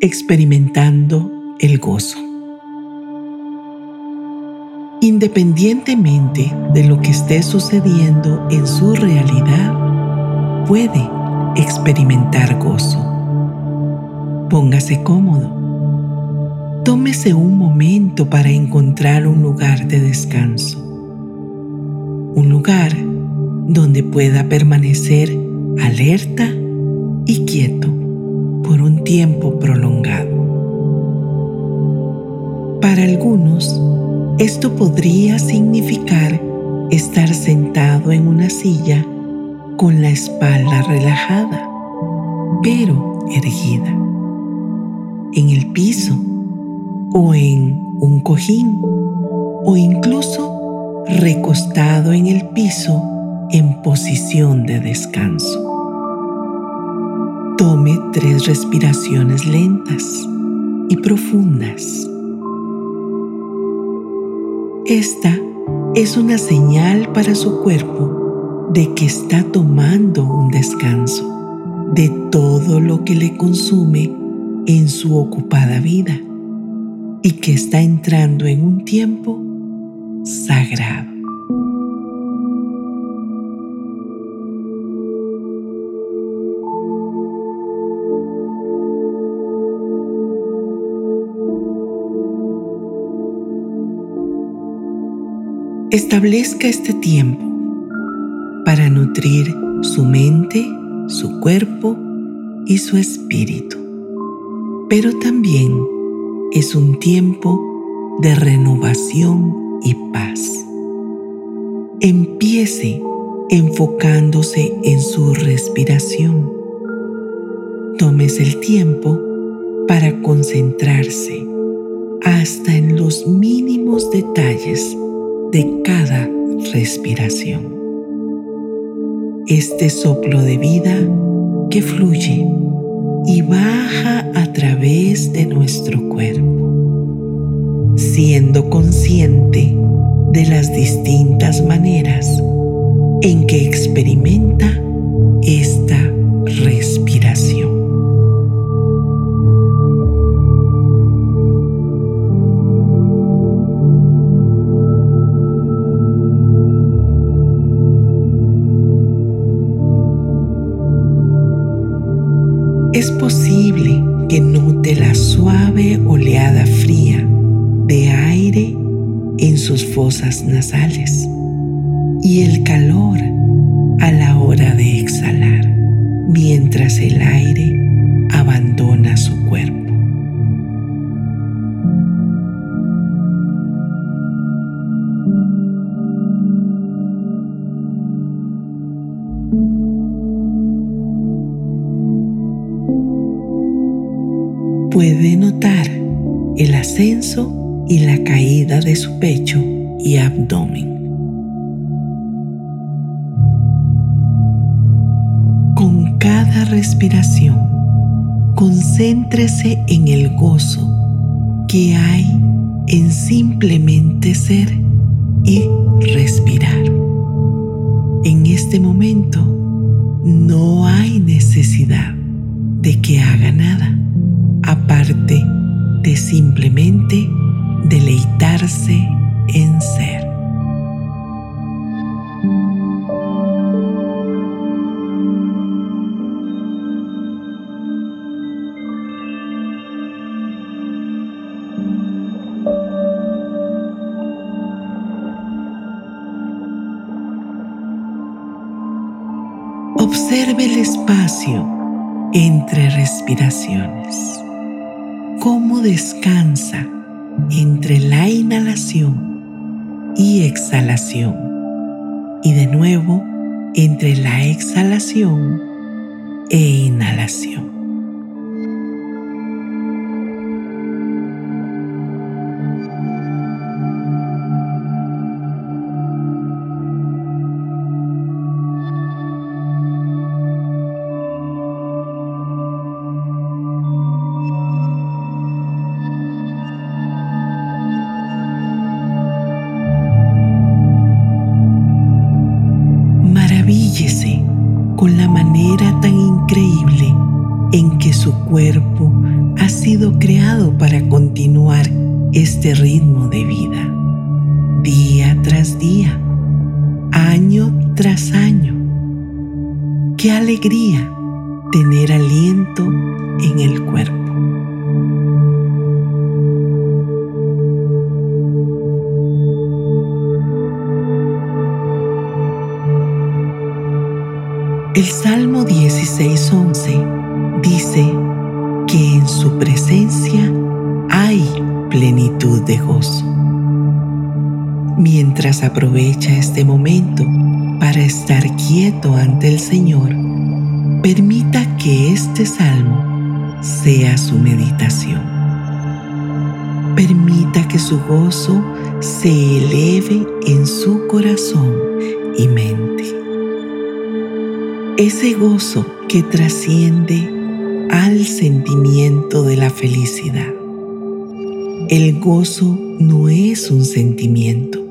experimentando el gozo. Independientemente de lo que esté sucediendo en su realidad, puede experimentar gozo. Póngase cómodo. Tómese un momento para encontrar un lugar de descanso. Un lugar donde pueda permanecer alerta y quieto por un tiempo prolongado. Para algunos, esto podría significar estar sentado en una silla con la espalda relajada, pero erguida, en el piso o en un cojín o incluso recostado en el piso en posición de descanso. Tome tres respiraciones lentas y profundas. Esta es una señal para su cuerpo de que está tomando un descanso de todo lo que le consume en su ocupada vida y que está entrando en un tiempo sagrado. Establezca este tiempo para nutrir su mente, su cuerpo y su espíritu. Pero también es un tiempo de renovación y paz. Empiece enfocándose en su respiración. Tómese el tiempo para concentrarse hasta en los mínimos detalles de cada respiración. Este soplo de vida que fluye y baja a través de nuestro cuerpo, siendo consciente de las distintas maneras en que experimenta esta respiración. Es posible que note la suave oleada fría de aire en sus fosas nasales y el calor a la hora de exhalar mientras el aire puede notar el ascenso y la caída de su pecho y abdomen. Con cada respiración, concéntrese en el gozo que hay en simplemente ser y respirar. En este momento no hay necesidad de que haga nada aparte de simplemente deleitarse en ser. Observe el espacio entre respiraciones cómo descansa entre la inhalación y exhalación y de nuevo entre la exhalación e inhalación. En el cuerpo. El Salmo 16.11 dice que en su presencia hay plenitud de gozo. Mientras aprovecha este momento para estar quieto ante el Señor, permita que este salmo sea su meditación. Permita que su gozo se eleve en su corazón y mente ese gozo que trasciende al sentimiento de la felicidad. El gozo no es un sentimiento,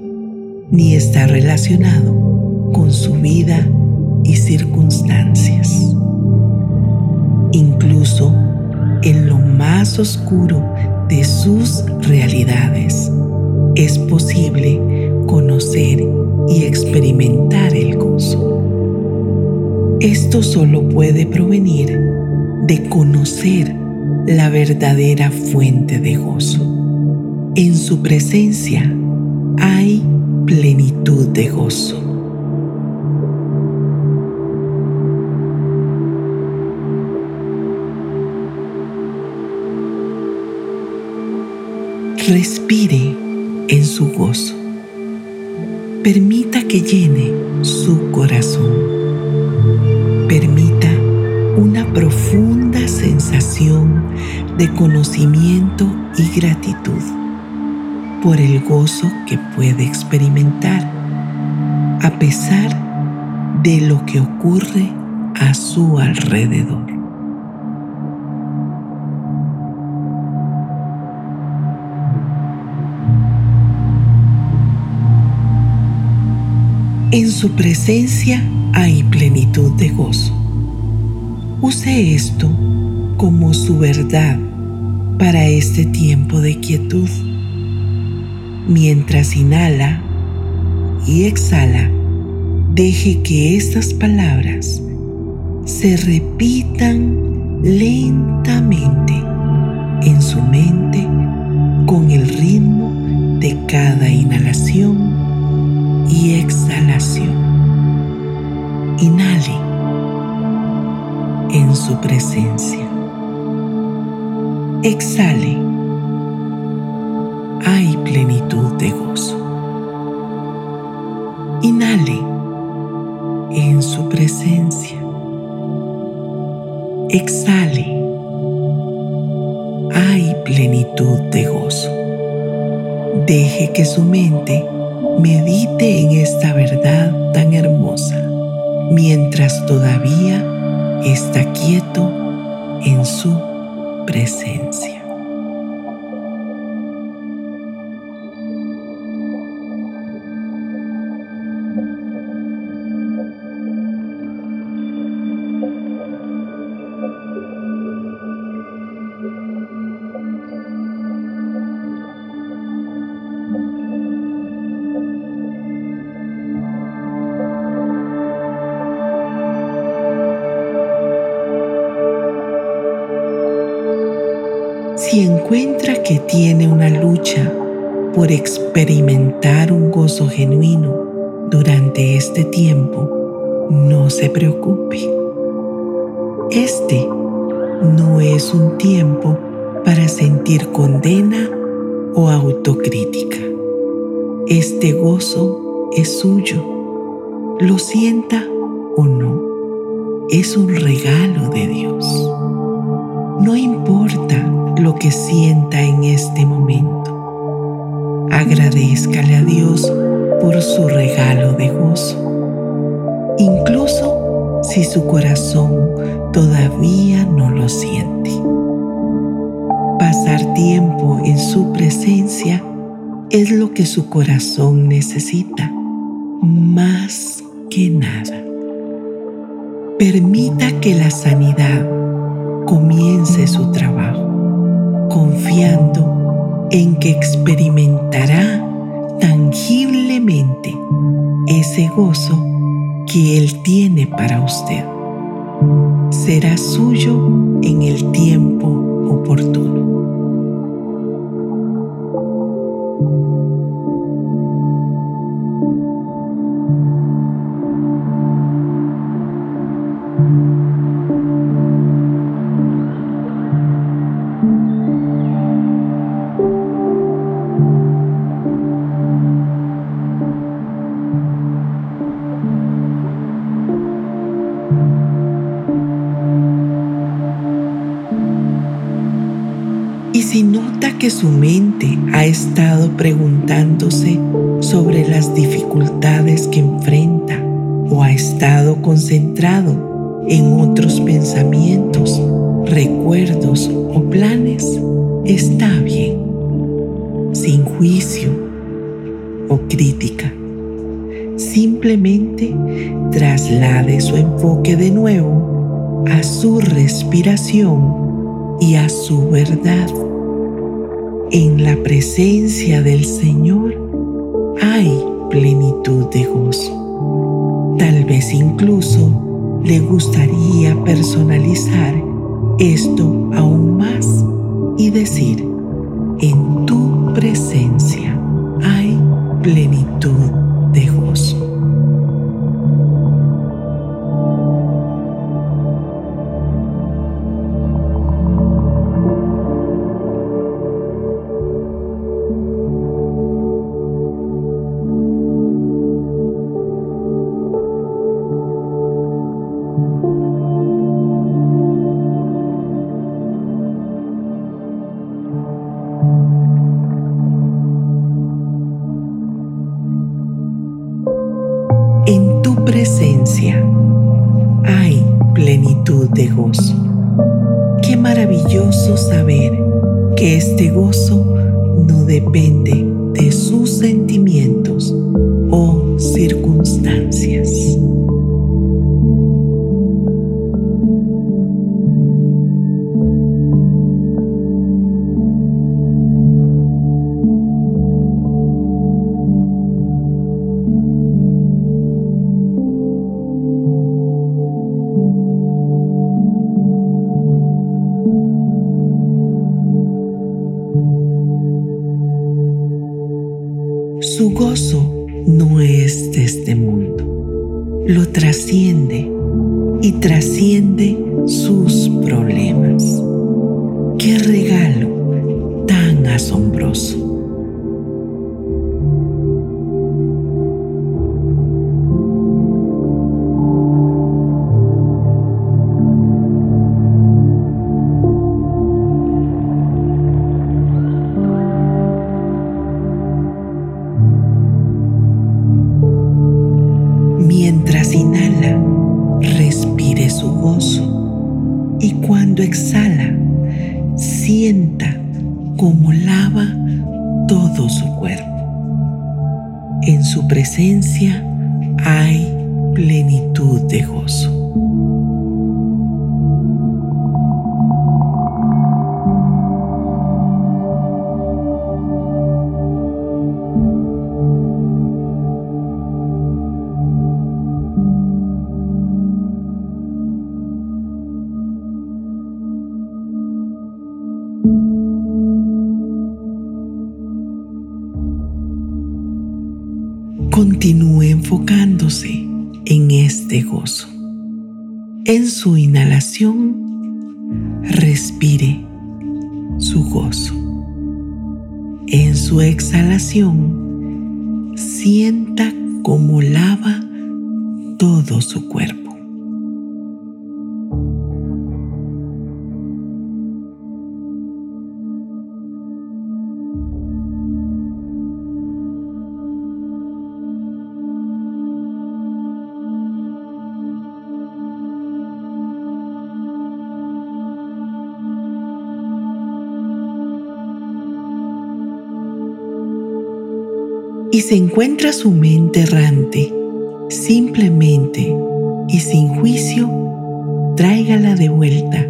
ni está relacionado con su vida y circunstancias. Incluso en lo más oscuro de sus realidades es posible conocer y experimentar el gozo. Esto solo puede provenir de conocer la verdadera fuente de gozo. En su presencia hay plenitud de gozo. Respire en su gozo. Permita que llene su corazón permita una profunda sensación de conocimiento y gratitud por el gozo que puede experimentar a pesar de lo que ocurre a su alrededor. En su presencia hay plenitud de gozo. Use esto como su verdad para este tiempo de quietud. Mientras inhala y exhala, deje que estas palabras se repitan lentamente en su mente con el ritmo de cada inhalación y exhalación. Inhale en su presencia. Exhale. Hay plenitud de gozo. Inhale en su presencia. Exhale. Hay plenitud de gozo. Deje que su mente medite en esta verdad tan hermosa mientras todavía está quieto en su presencia. Encuentra que tiene una lucha por experimentar un gozo genuino durante este tiempo, no se preocupe. Este no es un tiempo para sentir condena o autocrítica. Este gozo es suyo, lo sienta o no, es un regalo de Dios. No importa lo que sienta en este momento. Agradezcale a Dios por su regalo de gozo. Incluso si su corazón todavía no lo siente. Pasar tiempo en su presencia es lo que su corazón necesita, más que nada. Permita que la sanidad comience su trabajo. confiando en que experimentará tangiblemente ese gozo que Él tiene para usted. Será suyo en el tiempo oportuno. Su mente ha estado preguntándose sobre las dificultades que enfrenta o ha estado concentrado en otros pensamientos, recuerdos o planes, está bien, sin juicio o crítica. Simplemente traslade su enfoque de nuevo a su respiración y a su verdad. En la presencia del Señor hay plenitud de gozo. Tal vez incluso le gustaría personalizar esto aún más y decir, en tu presencia hay plenitud Continúe enfocándose en este gozo. En su inhalación, respire su gozo. En su exhalación, sienta cómo lava todo su cuerpo. Y se encuentra su mente errante, simplemente y sin juicio, tráigala de vuelta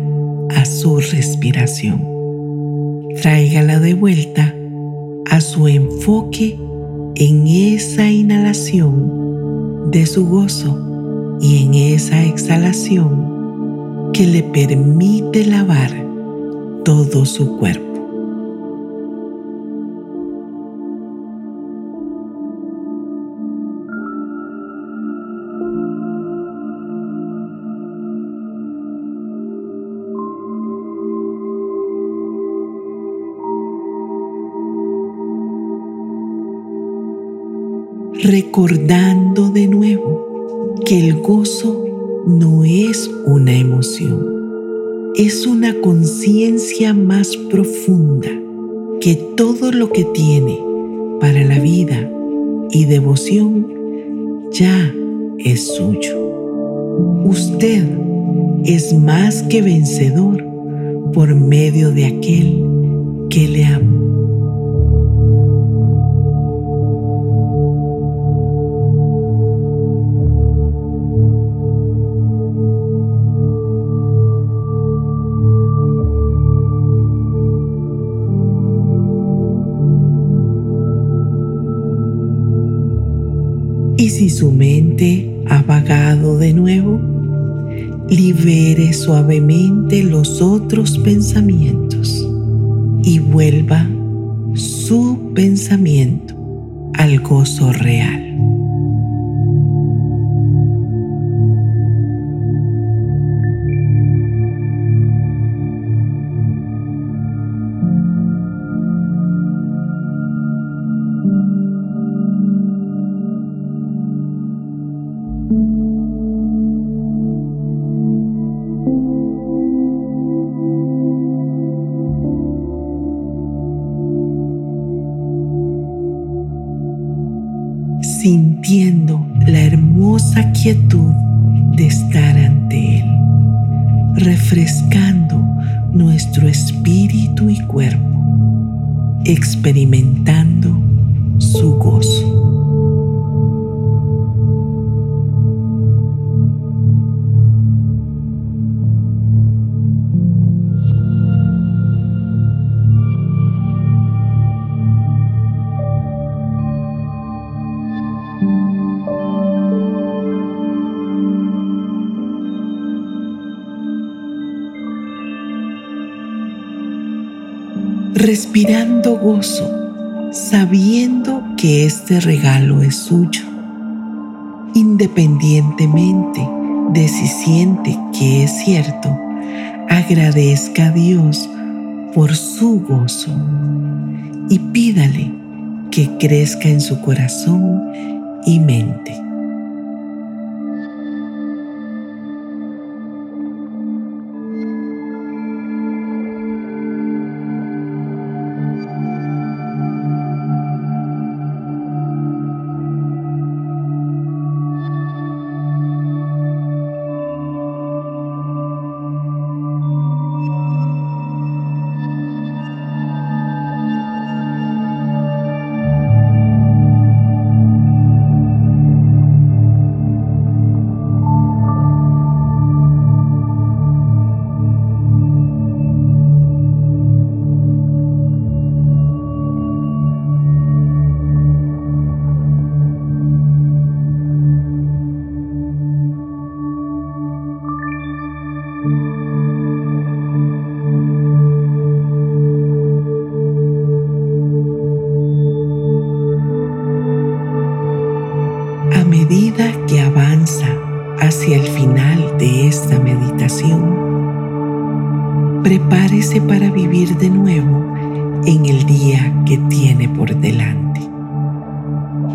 a su respiración. Tráigala de vuelta a su enfoque en esa inhalación de su gozo y en esa exhalación que le permite lavar todo su cuerpo. Recordando de nuevo que el gozo no es una emoción, es una conciencia más profunda que todo lo que tiene para la vida y devoción ya es suyo. Usted es más que vencedor por medio de aquel que le ama. Y si su mente ha vagado de nuevo, libere suavemente los otros pensamientos y vuelva su pensamiento al gozo real. Sintiendo la hermosa quietud de estar ante Él, refrescando nuestro espíritu y cuerpo, experimentando su gozo. Respirando gozo, sabiendo que este regalo es suyo, independientemente de si siente que es cierto, agradezca a Dios por su gozo y pídale que crezca en su corazón y mente. Medida que avanza hacia el final de esta meditación, prepárese para vivir de nuevo en el día que tiene por delante,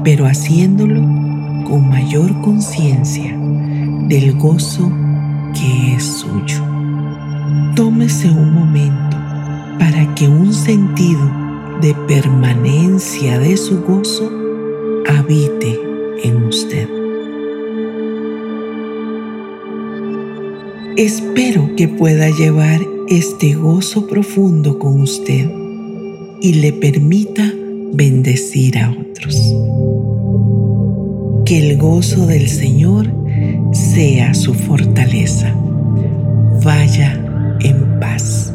pero haciéndolo con mayor conciencia del gozo que es suyo. Tómese un momento para que un sentido de permanencia de su gozo habite en usted. Espero que pueda llevar este gozo profundo con usted y le permita bendecir a otros. Que el gozo del Señor sea su fortaleza. Vaya en paz.